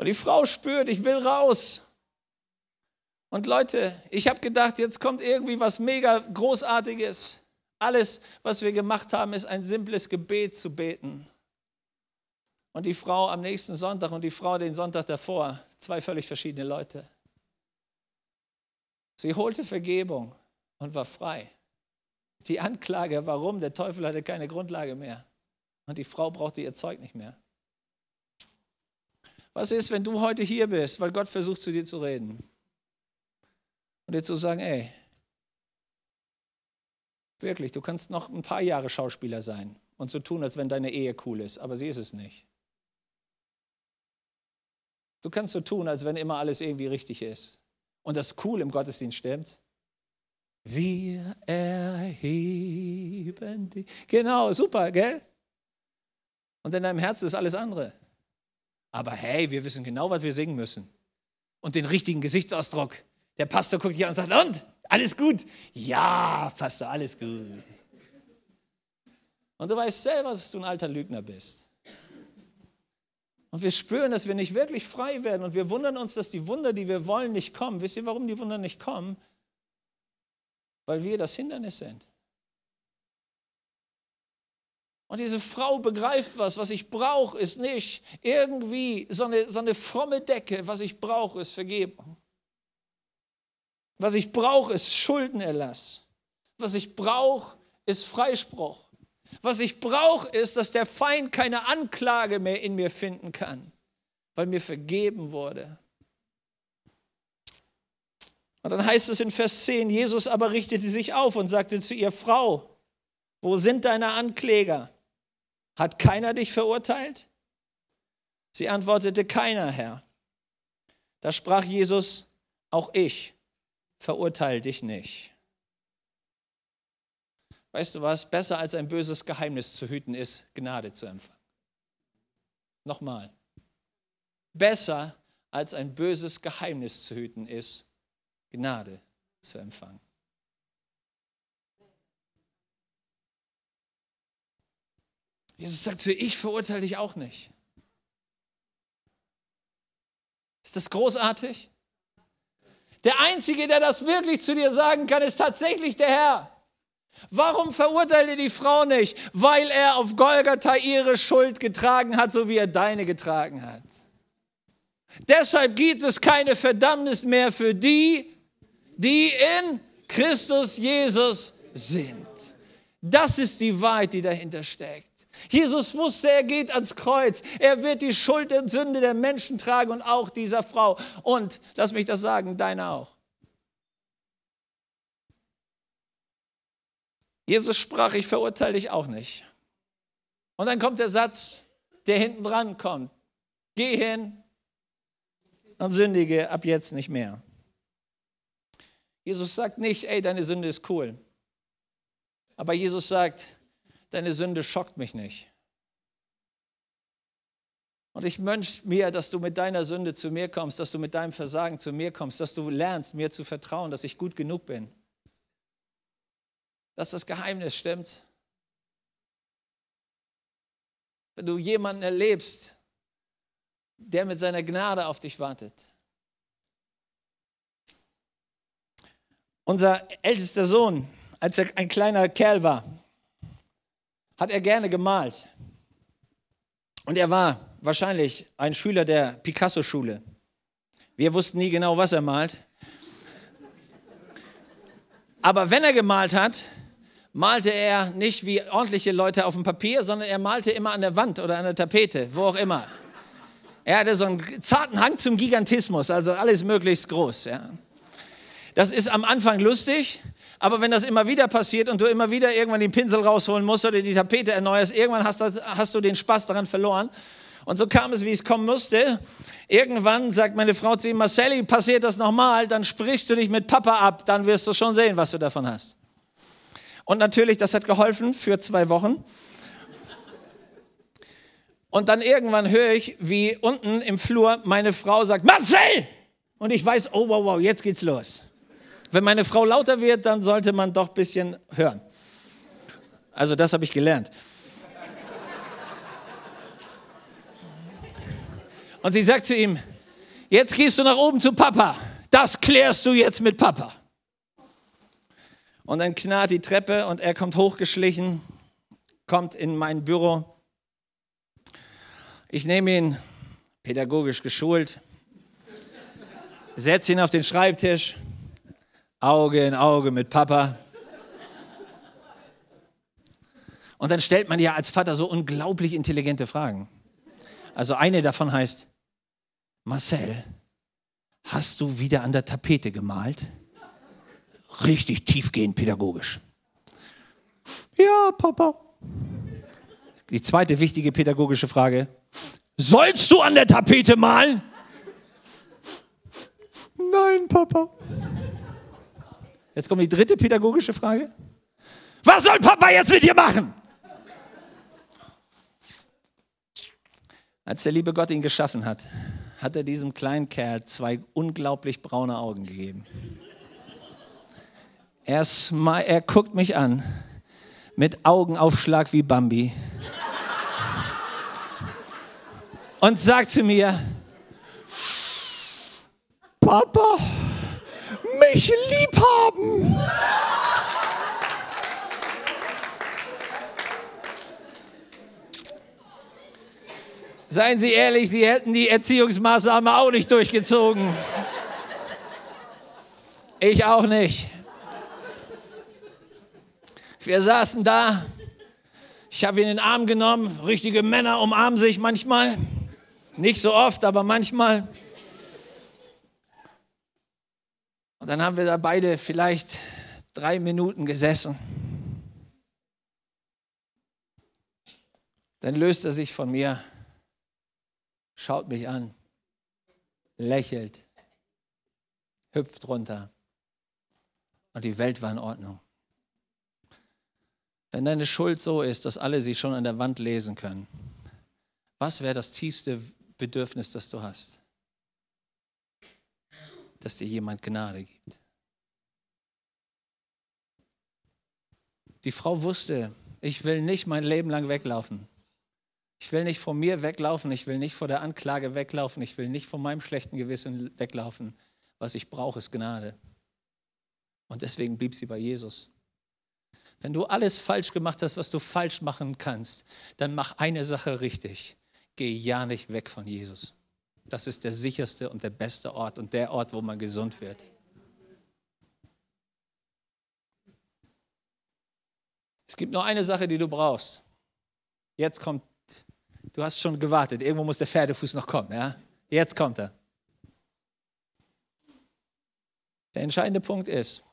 Und die Frau spürt, ich will raus. Und Leute, ich habe gedacht, jetzt kommt irgendwie was mega Großartiges. Alles, was wir gemacht haben, ist ein simples Gebet zu beten und die Frau am nächsten Sonntag und die Frau den Sonntag davor. Zwei völlig verschiedene Leute. Sie holte Vergebung und war frei. Die Anklage, warum? Der Teufel hatte keine Grundlage mehr. Und die Frau brauchte ihr Zeug nicht mehr. Was ist, wenn du heute hier bist, weil Gott versucht zu dir zu reden? Und dir zu sagen, ey, wirklich, du kannst noch ein paar Jahre Schauspieler sein und so tun, als wenn deine Ehe cool ist, aber sie ist es nicht. Du kannst so tun, als wenn immer alles irgendwie richtig ist. Und das cool im Gottesdienst stimmt. Wir erheben dich. Genau, super, gell? Und in deinem Herzen ist alles andere. Aber hey, wir wissen genau, was wir singen müssen. Und den richtigen Gesichtsausdruck. Der Pastor guckt dich an und sagt, und? Alles gut? Ja, Pastor, alles gut. Und du weißt selber, dass du ein alter Lügner bist. Und wir spüren, dass wir nicht wirklich frei werden und wir wundern uns, dass die Wunder, die wir wollen, nicht kommen. Wisst ihr, warum die Wunder nicht kommen? Weil wir das Hindernis sind. Und diese Frau begreift was, was ich brauche, ist nicht irgendwie so eine, so eine fromme Decke. Was ich brauche, ist Vergebung. Was ich brauche, ist Schuldenerlass. Was ich brauche, ist Freispruch. Was ich brauche, ist, dass der Feind keine Anklage mehr in mir finden kann, weil mir vergeben wurde. Und dann heißt es in Vers 10, Jesus aber richtete sich auf und sagte zu ihr, Frau, wo sind deine Ankläger? Hat keiner dich verurteilt? Sie antwortete, keiner, Herr. Da sprach Jesus, auch ich verurteile dich nicht. Weißt du was? Besser als ein böses Geheimnis zu hüten ist, Gnade zu empfangen. Nochmal. Besser als ein böses Geheimnis zu hüten ist, Gnade zu empfangen. Jesus sagt zu ihr, ich verurteile dich auch nicht. Ist das großartig? Der Einzige, der das wirklich zu dir sagen kann, ist tatsächlich der Herr. Warum verurteile die Frau nicht? Weil er auf Golgatha ihre Schuld getragen hat, so wie er deine getragen hat. Deshalb gibt es keine Verdammnis mehr für die, die in Christus Jesus sind. Das ist die Wahrheit, die dahinter steckt. Jesus wusste, er geht ans Kreuz. Er wird die Schuld und Sünde der Menschen tragen und auch dieser Frau. Und, lass mich das sagen, deine auch. Jesus sprach, ich verurteile dich auch nicht. Und dann kommt der Satz, der hinten dran kommt. Geh hin und sündige ab jetzt nicht mehr. Jesus sagt nicht, ey, deine Sünde ist cool. Aber Jesus sagt, deine Sünde schockt mich nicht. Und ich wünsche mir, dass du mit deiner Sünde zu mir kommst, dass du mit deinem Versagen zu mir kommst, dass du lernst, mir zu vertrauen, dass ich gut genug bin. Dass das Geheimnis stimmt. Wenn du jemanden erlebst, der mit seiner Gnade auf dich wartet. Unser ältester Sohn, als er ein kleiner Kerl war, hat er gerne gemalt. Und er war wahrscheinlich ein Schüler der Picasso-Schule. Wir wussten nie genau, was er malt. Aber wenn er gemalt hat, malte er nicht wie ordentliche Leute auf dem Papier, sondern er malte immer an der Wand oder an der Tapete, wo auch immer. Er hatte so einen zarten Hang zum Gigantismus, also alles möglichst groß. Ja. Das ist am Anfang lustig, aber wenn das immer wieder passiert und du immer wieder irgendwann den Pinsel rausholen musst oder die Tapete erneuerst, irgendwann hast, hast du den Spaß daran verloren. Und so kam es, wie es kommen musste. Irgendwann sagt meine Frau zu ihm, Marcelli, passiert das nochmal, dann sprichst du dich mit Papa ab, dann wirst du schon sehen, was du davon hast. Und natürlich, das hat geholfen für zwei Wochen. Und dann irgendwann höre ich, wie unten im Flur meine Frau sagt, Marcel! Und ich weiß, oh wow, wow, jetzt geht's los. Wenn meine Frau lauter wird, dann sollte man doch ein bisschen hören. Also das habe ich gelernt. Und sie sagt zu ihm, jetzt gehst du nach oben zu Papa. Das klärst du jetzt mit Papa. Und dann knarrt die Treppe und er kommt hochgeschlichen, kommt in mein Büro. Ich nehme ihn, pädagogisch geschult, setze ihn auf den Schreibtisch Auge in Auge mit Papa. Und dann stellt man ja als Vater so unglaublich intelligente Fragen. Also eine davon heißt, Marcel, hast du wieder an der Tapete gemalt? Richtig tiefgehend pädagogisch. Ja, Papa. Die zweite wichtige pädagogische Frage, sollst du an der Tapete malen? Nein, Papa. Jetzt kommt die dritte pädagogische Frage. Was soll Papa jetzt mit dir machen? Als der liebe Gott ihn geschaffen hat, hat er diesem kleinen Kerl zwei unglaublich braune Augen gegeben. Er, er guckt mich an mit Augenaufschlag wie Bambi und sagt zu mir, Papa, mich lieb haben. Seien Sie ehrlich, Sie hätten die Erziehungsmaßnahme auch nicht durchgezogen. Ich auch nicht. Wir saßen da. Ich habe ihn in den Arm genommen. Richtige Männer umarmen sich manchmal. Nicht so oft, aber manchmal. Und dann haben wir da beide vielleicht drei Minuten gesessen. Dann löst er sich von mir schaut mich an, lächelt, hüpft runter und die Welt war in Ordnung. Wenn deine Schuld so ist, dass alle sie schon an der Wand lesen können, was wäre das tiefste Bedürfnis, das du hast? Dass dir jemand Gnade gibt. Die Frau wusste, ich will nicht mein Leben lang weglaufen. Ich will nicht von mir weglaufen, ich will nicht vor der Anklage weglaufen, ich will nicht von meinem schlechten Gewissen weglaufen. Was ich brauche, ist Gnade. Und deswegen blieb sie bei Jesus. Wenn du alles falsch gemacht hast, was du falsch machen kannst, dann mach eine Sache richtig. Geh ja nicht weg von Jesus. Das ist der sicherste und der beste Ort und der Ort, wo man gesund wird. Es gibt nur eine Sache, die du brauchst. Jetzt kommt Du hast schon gewartet. Irgendwo muss der Pferdefuß noch kommen. Ja? Jetzt kommt er. Der entscheidende Punkt ist,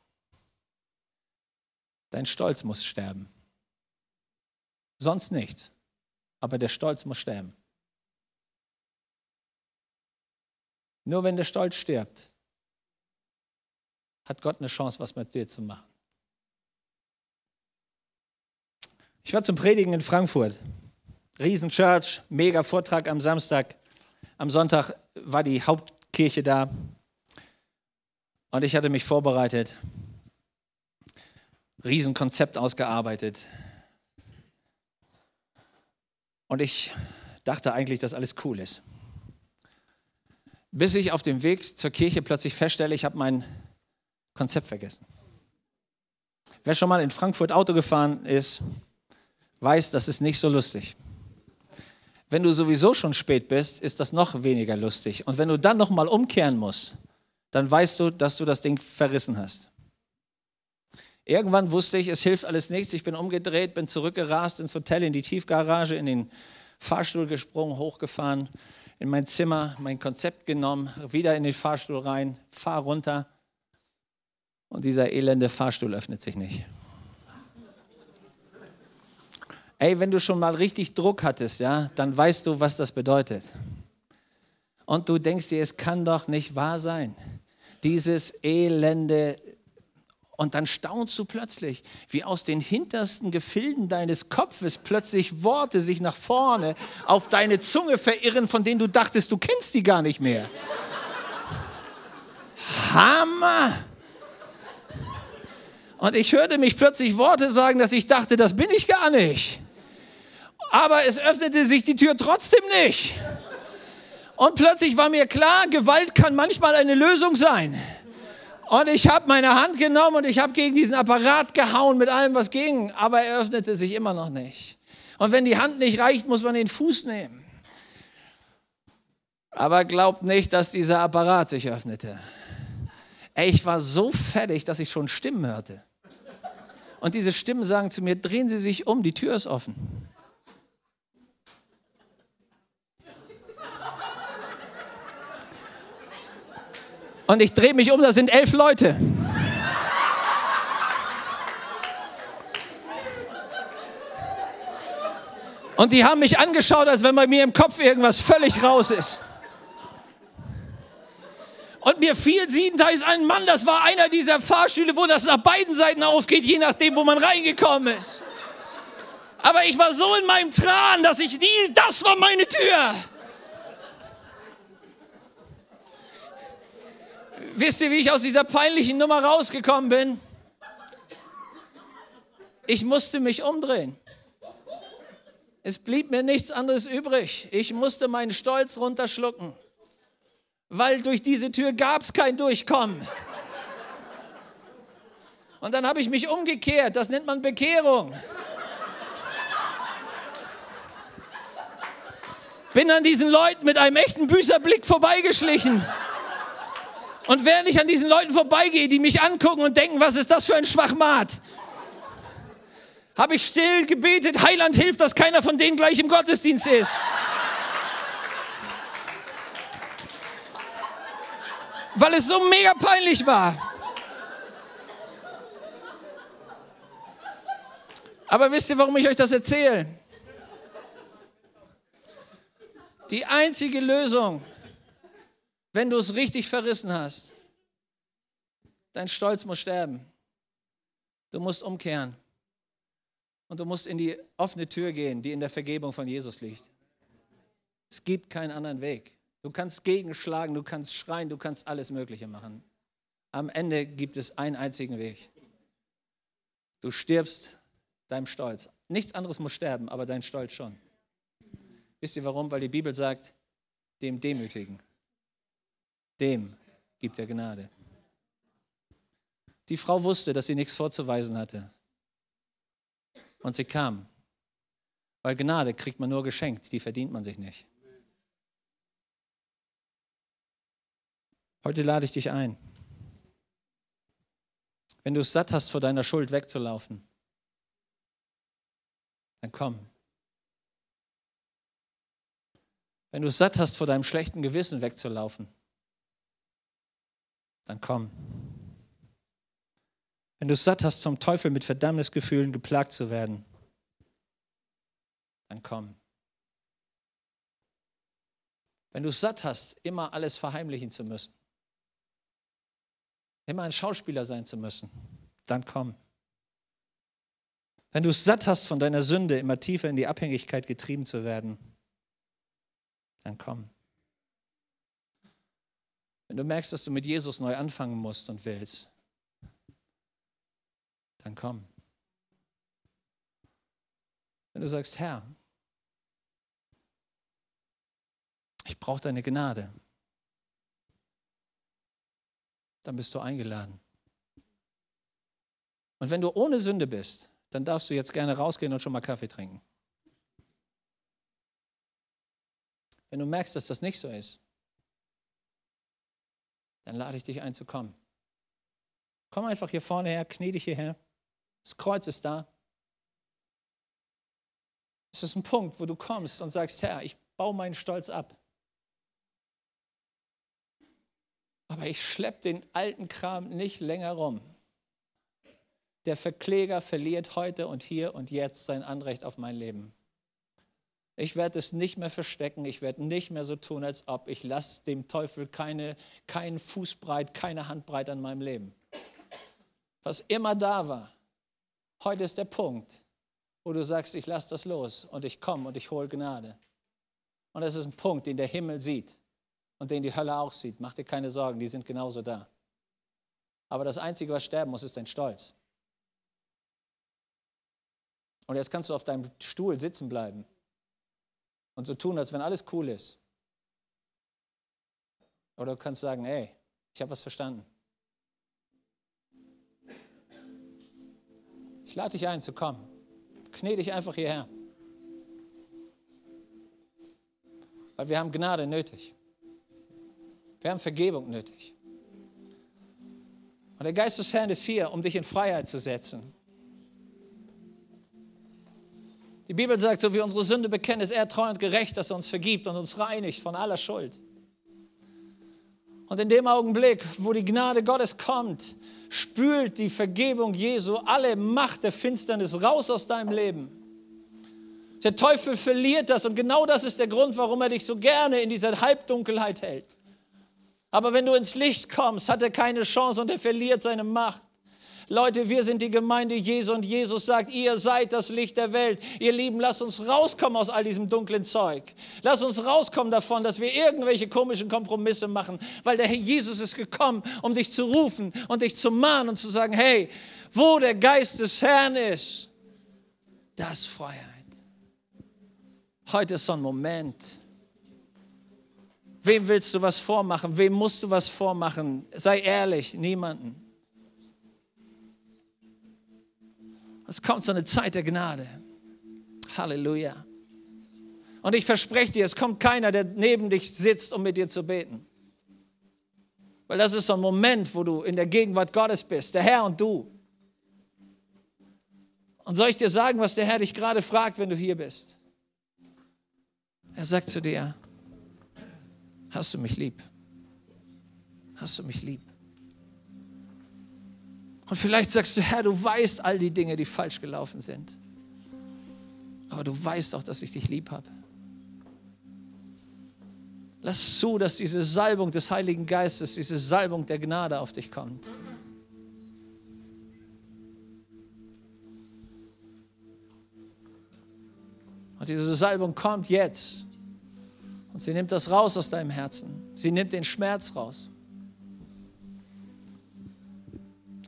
dein Stolz muss sterben. Sonst nichts. Aber der Stolz muss sterben. Nur wenn der Stolz stirbt, hat Gott eine Chance, was mit dir zu machen. Ich war zum Predigen in Frankfurt. Riesenchurch, mega Vortrag am Samstag. Am Sonntag war die Hauptkirche da und ich hatte mich vorbereitet, Riesenkonzept ausgearbeitet. Und ich dachte eigentlich, dass alles cool ist. Bis ich auf dem Weg zur Kirche plötzlich feststelle, ich habe mein Konzept vergessen. Wer schon mal in Frankfurt Auto gefahren ist, weiß, das ist nicht so lustig. Wenn du sowieso schon spät bist, ist das noch weniger lustig. Und wenn du dann nochmal umkehren musst, dann weißt du, dass du das Ding verrissen hast. Irgendwann wusste ich, es hilft alles nichts. Ich bin umgedreht, bin zurückgerast ins Hotel, in die Tiefgarage, in den Fahrstuhl gesprungen, hochgefahren, in mein Zimmer, mein Konzept genommen, wieder in den Fahrstuhl rein, fahr runter. Und dieser elende Fahrstuhl öffnet sich nicht. Ey, wenn du schon mal richtig Druck hattest, ja, dann weißt du, was das bedeutet. Und du denkst dir, es kann doch nicht wahr sein. Dieses elende und dann staunst du plötzlich, wie aus den hintersten Gefilden deines Kopfes plötzlich Worte sich nach vorne auf deine Zunge verirren, von denen du dachtest, du kennst die gar nicht mehr. Hammer! Und ich hörte mich plötzlich Worte sagen, dass ich dachte, das bin ich gar nicht aber es öffnete sich die Tür trotzdem nicht. Und plötzlich war mir klar, Gewalt kann manchmal eine Lösung sein. Und ich habe meine Hand genommen und ich habe gegen diesen Apparat gehauen mit allem, was ging, aber er öffnete sich immer noch nicht. Und wenn die Hand nicht reicht, muss man den Fuß nehmen. Aber glaubt nicht, dass dieser Apparat sich öffnete. Ey, ich war so fertig, dass ich schon Stimmen hörte. Und diese Stimmen sagen zu mir, drehen Sie sich um, die Tür ist offen. Und ich drehe mich um, da sind elf Leute. Und die haben mich angeschaut, als wenn bei mir im Kopf irgendwas völlig raus ist. Und mir fiel sie, da ist ein Mann, das war einer dieser Fahrstühle, wo das nach beiden Seiten aufgeht, je nachdem, wo man reingekommen ist. Aber ich war so in meinem Tran, dass ich die, das war meine Tür. Wisst ihr, wie ich aus dieser peinlichen Nummer rausgekommen bin? Ich musste mich umdrehen. Es blieb mir nichts anderes übrig. Ich musste meinen Stolz runterschlucken, weil durch diese Tür gab es kein Durchkommen. Und dann habe ich mich umgekehrt. Das nennt man Bekehrung. Bin an diesen Leuten mit einem echten Büßerblick vorbeigeschlichen. Und während ich an diesen Leuten vorbeigehe, die mich angucken und denken, was ist das für ein Schwachmat, habe ich still gebetet, Heiland hilft, dass keiner von denen gleich im Gottesdienst ist. Weil es so mega peinlich war. Aber wisst ihr, warum ich euch das erzähle? Die einzige Lösung, wenn du es richtig verrissen hast, dein Stolz muss sterben. Du musst umkehren. Und du musst in die offene Tür gehen, die in der Vergebung von Jesus liegt. Es gibt keinen anderen Weg. Du kannst gegenschlagen, du kannst schreien, du kannst alles Mögliche machen. Am Ende gibt es einen einzigen Weg. Du stirbst deinem Stolz. Nichts anderes muss sterben, aber dein Stolz schon. Wisst ihr warum? Weil die Bibel sagt, dem Demütigen, dem gibt er Gnade. Die Frau wusste, dass sie nichts vorzuweisen hatte. Und sie kam. Weil Gnade kriegt man nur geschenkt, die verdient man sich nicht. Heute lade ich dich ein. Wenn du es satt hast, vor deiner Schuld wegzulaufen, dann komm. Wenn du es satt hast, vor deinem schlechten Gewissen wegzulaufen, dann komm. Wenn du es satt hast, vom Teufel mit Verdammnisgefühlen geplagt zu werden, dann komm. Wenn du es satt hast, immer alles verheimlichen zu müssen, immer ein Schauspieler sein zu müssen, dann komm. Wenn du es satt hast, von deiner Sünde immer tiefer in die Abhängigkeit getrieben zu werden, dann komm. Wenn du merkst, dass du mit Jesus neu anfangen musst und willst, dann komm. Wenn du sagst, Herr, ich brauche deine Gnade, dann bist du eingeladen. Und wenn du ohne Sünde bist, dann darfst du jetzt gerne rausgehen und schon mal Kaffee trinken. Wenn du merkst, dass das nicht so ist, dann lade ich dich ein zu kommen. Komm einfach hier vorne her, knie dich hierher. Das Kreuz ist da. Es ist ein Punkt, wo du kommst und sagst, Herr, ich baue meinen Stolz ab. Aber ich schleppe den alten Kram nicht länger rum. Der Verkläger verliert heute und hier und jetzt sein Anrecht auf mein Leben. Ich werde es nicht mehr verstecken, ich werde nicht mehr so tun, als ob ich lasse dem Teufel keine, keinen Fußbreit, keine Handbreit an meinem Leben. Was immer da war, Heute ist der Punkt, wo du sagst, ich lasse das los und ich komme und ich hole Gnade. Und das ist ein Punkt, den der Himmel sieht und den die Hölle auch sieht. Mach dir keine Sorgen, die sind genauso da. Aber das Einzige, was sterben muss, ist dein Stolz. Und jetzt kannst du auf deinem Stuhl sitzen bleiben und so tun, als wenn alles cool ist. Oder du kannst sagen, ey, ich habe was verstanden. Ich lade dich ein zu kommen. Knie dich einfach hierher. Weil wir haben Gnade nötig. Wir haben Vergebung nötig. Und der Geist des Herrn ist hier, um dich in Freiheit zu setzen. Die Bibel sagt, so wie unsere Sünde bekennen, ist er treu und gerecht, dass er uns vergibt und uns reinigt von aller Schuld. Und in dem Augenblick, wo die Gnade Gottes kommt, spült die Vergebung Jesu alle Macht der Finsternis raus aus deinem Leben. Der Teufel verliert das und genau das ist der Grund, warum er dich so gerne in dieser Halbdunkelheit hält. Aber wenn du ins Licht kommst, hat er keine Chance und er verliert seine Macht. Leute, wir sind die Gemeinde Jesu und Jesus sagt, ihr seid das Licht der Welt. Ihr Lieben, lasst uns rauskommen aus all diesem dunklen Zeug. Lasst uns rauskommen davon, dass wir irgendwelche komischen Kompromisse machen, weil der Herr Jesus ist gekommen, um dich zu rufen und dich zu mahnen und zu sagen, hey, wo der Geist des Herrn ist, das ist Freiheit. Heute ist so ein Moment. Wem willst du was vormachen? Wem musst du was vormachen? Sei ehrlich, niemanden. Es kommt so eine Zeit der Gnade. Halleluja. Und ich verspreche dir, es kommt keiner, der neben dich sitzt, um mit dir zu beten. Weil das ist so ein Moment, wo du in der Gegenwart Gottes bist, der Herr und du. Und soll ich dir sagen, was der Herr dich gerade fragt, wenn du hier bist? Er sagt zu dir, hast du mich lieb? Hast du mich lieb? Und vielleicht sagst du, Herr, du weißt all die Dinge, die falsch gelaufen sind. Aber du weißt auch, dass ich dich lieb habe. Lass zu, dass diese Salbung des Heiligen Geistes, diese Salbung der Gnade auf dich kommt. Und diese Salbung kommt jetzt. Und sie nimmt das raus aus deinem Herzen. Sie nimmt den Schmerz raus.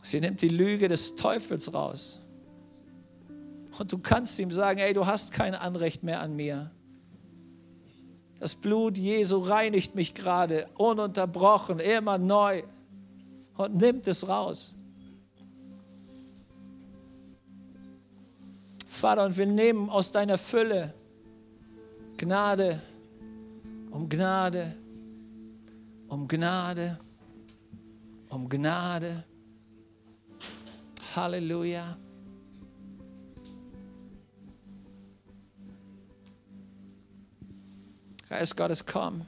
Sie nimmt die Lüge des Teufels raus. Und du kannst ihm sagen, ey, du hast kein Anrecht mehr an mir. Das Blut Jesu reinigt mich gerade, ununterbrochen, immer neu und nimmt es raus. Vater, und wir nehmen aus deiner Fülle Gnade um Gnade, um Gnade, um Gnade Halleluja. Geist Gottes, komm.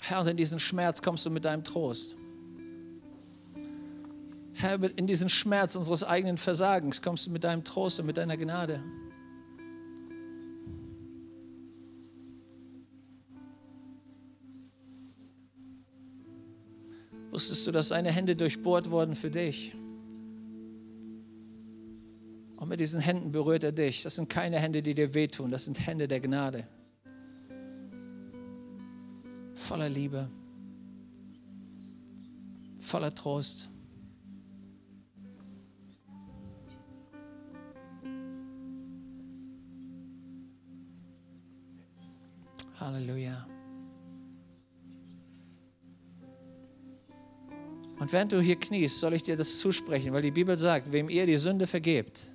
Herr, und in diesen Schmerz kommst du mit deinem Trost. Herr, in diesen Schmerz unseres eigenen Versagens kommst du mit deinem Trost und mit deiner Gnade. Wusstest du, dass seine Hände durchbohrt wurden für dich? Und mit diesen Händen berührt er dich. Das sind keine Hände, die dir wehtun, das sind Hände der Gnade. Voller Liebe, voller Trost. Halleluja. Und während du hier kniest, soll ich dir das zusprechen, weil die Bibel sagt, wem ihr die Sünde vergebt,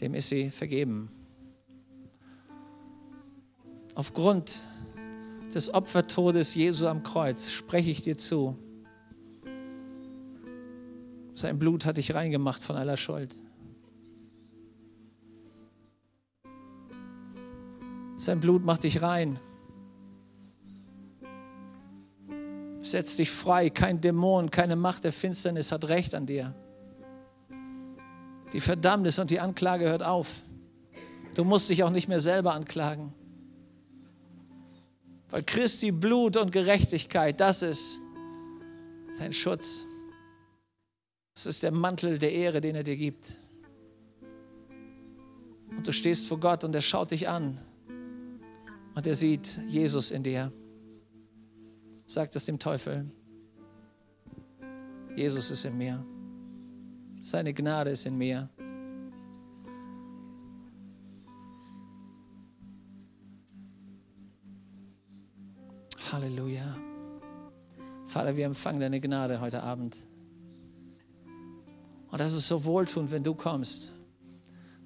dem ist sie vergeben. Aufgrund des Opfertodes Jesu am Kreuz spreche ich dir zu. Sein Blut hat dich reingemacht von aller Schuld. Sein Blut macht dich rein Setz dich frei. Kein Dämon, keine Macht der Finsternis hat Recht an dir. Die Verdammnis und die Anklage hört auf. Du musst dich auch nicht mehr selber anklagen. Weil Christi Blut und Gerechtigkeit, das ist sein Schutz. Das ist der Mantel der Ehre, den er dir gibt. Und du stehst vor Gott und er schaut dich an und er sieht Jesus in dir sagt es dem Teufel. Jesus ist in mir. Seine Gnade ist in mir. Halleluja. Vater, wir empfangen deine Gnade heute Abend. Und das ist so wohltuend, wenn du kommst,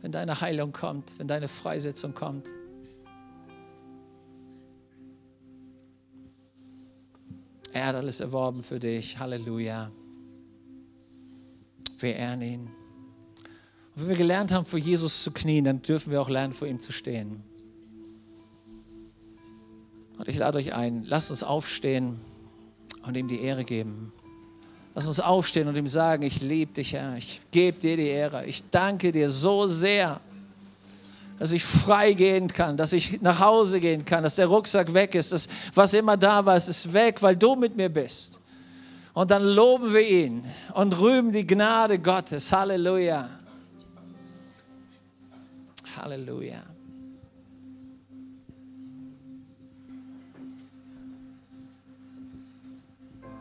wenn deine Heilung kommt, wenn deine Freisetzung kommt. Er hat alles erworben für dich. Halleluja. Wir ehren ihn. Und wenn wir gelernt haben, vor Jesus zu knien, dann dürfen wir auch lernen, vor ihm zu stehen. Und ich lade euch ein, lasst uns aufstehen und ihm die Ehre geben. Lass uns aufstehen und ihm sagen, ich liebe dich, Herr. Ich gebe dir die Ehre. Ich danke dir so sehr, dass ich frei gehen kann, dass ich nach Hause gehen kann, dass der Rucksack weg ist, dass was immer da war, es ist weg, weil du mit mir bist. Und dann loben wir ihn und rühmen die Gnade Gottes. Halleluja. Halleluja.